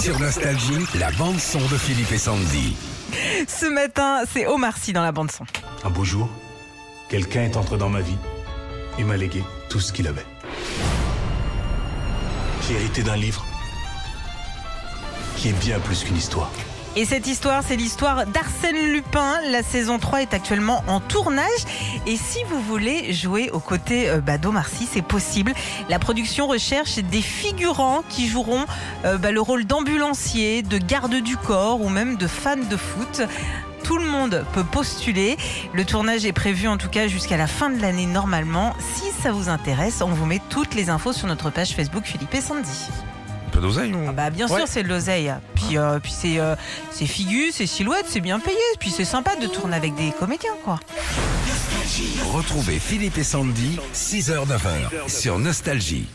Sur Nostalgie, la bande-son de Philippe et Sandy. Ce matin, c'est Omar Sy dans la bande-son. Un beau jour, quelqu'un est entré dans ma vie et m'a légué tout ce qu'il avait. J'ai hérité d'un livre qui est bien plus qu'une histoire. Et cette histoire, c'est l'histoire d'Arsène Lupin. La saison 3 est actuellement en tournage. Et si vous voulez jouer aux côtés euh, bah, d'Omar Sy, c'est possible. La production recherche des figurants qui joueront euh, bah, le rôle d'ambulancier, de garde du corps ou même de fan de foot. Tout le monde peut postuler. Le tournage est prévu en tout cas jusqu'à la fin de l'année normalement. Si ça vous intéresse, on vous met toutes les infos sur notre page Facebook Philippe et Sandy. Un peu d'oseille ou... Ah bah bien sûr c'est de l'oseille. Puis, euh, puis c'est euh, c'est figu, c'est silhouette, c'est bien payé. Puis c'est sympa de tourner avec des comédiens quoi. Retrouvez Philippe et Sandy, 6h-9h, sur Nostalgie.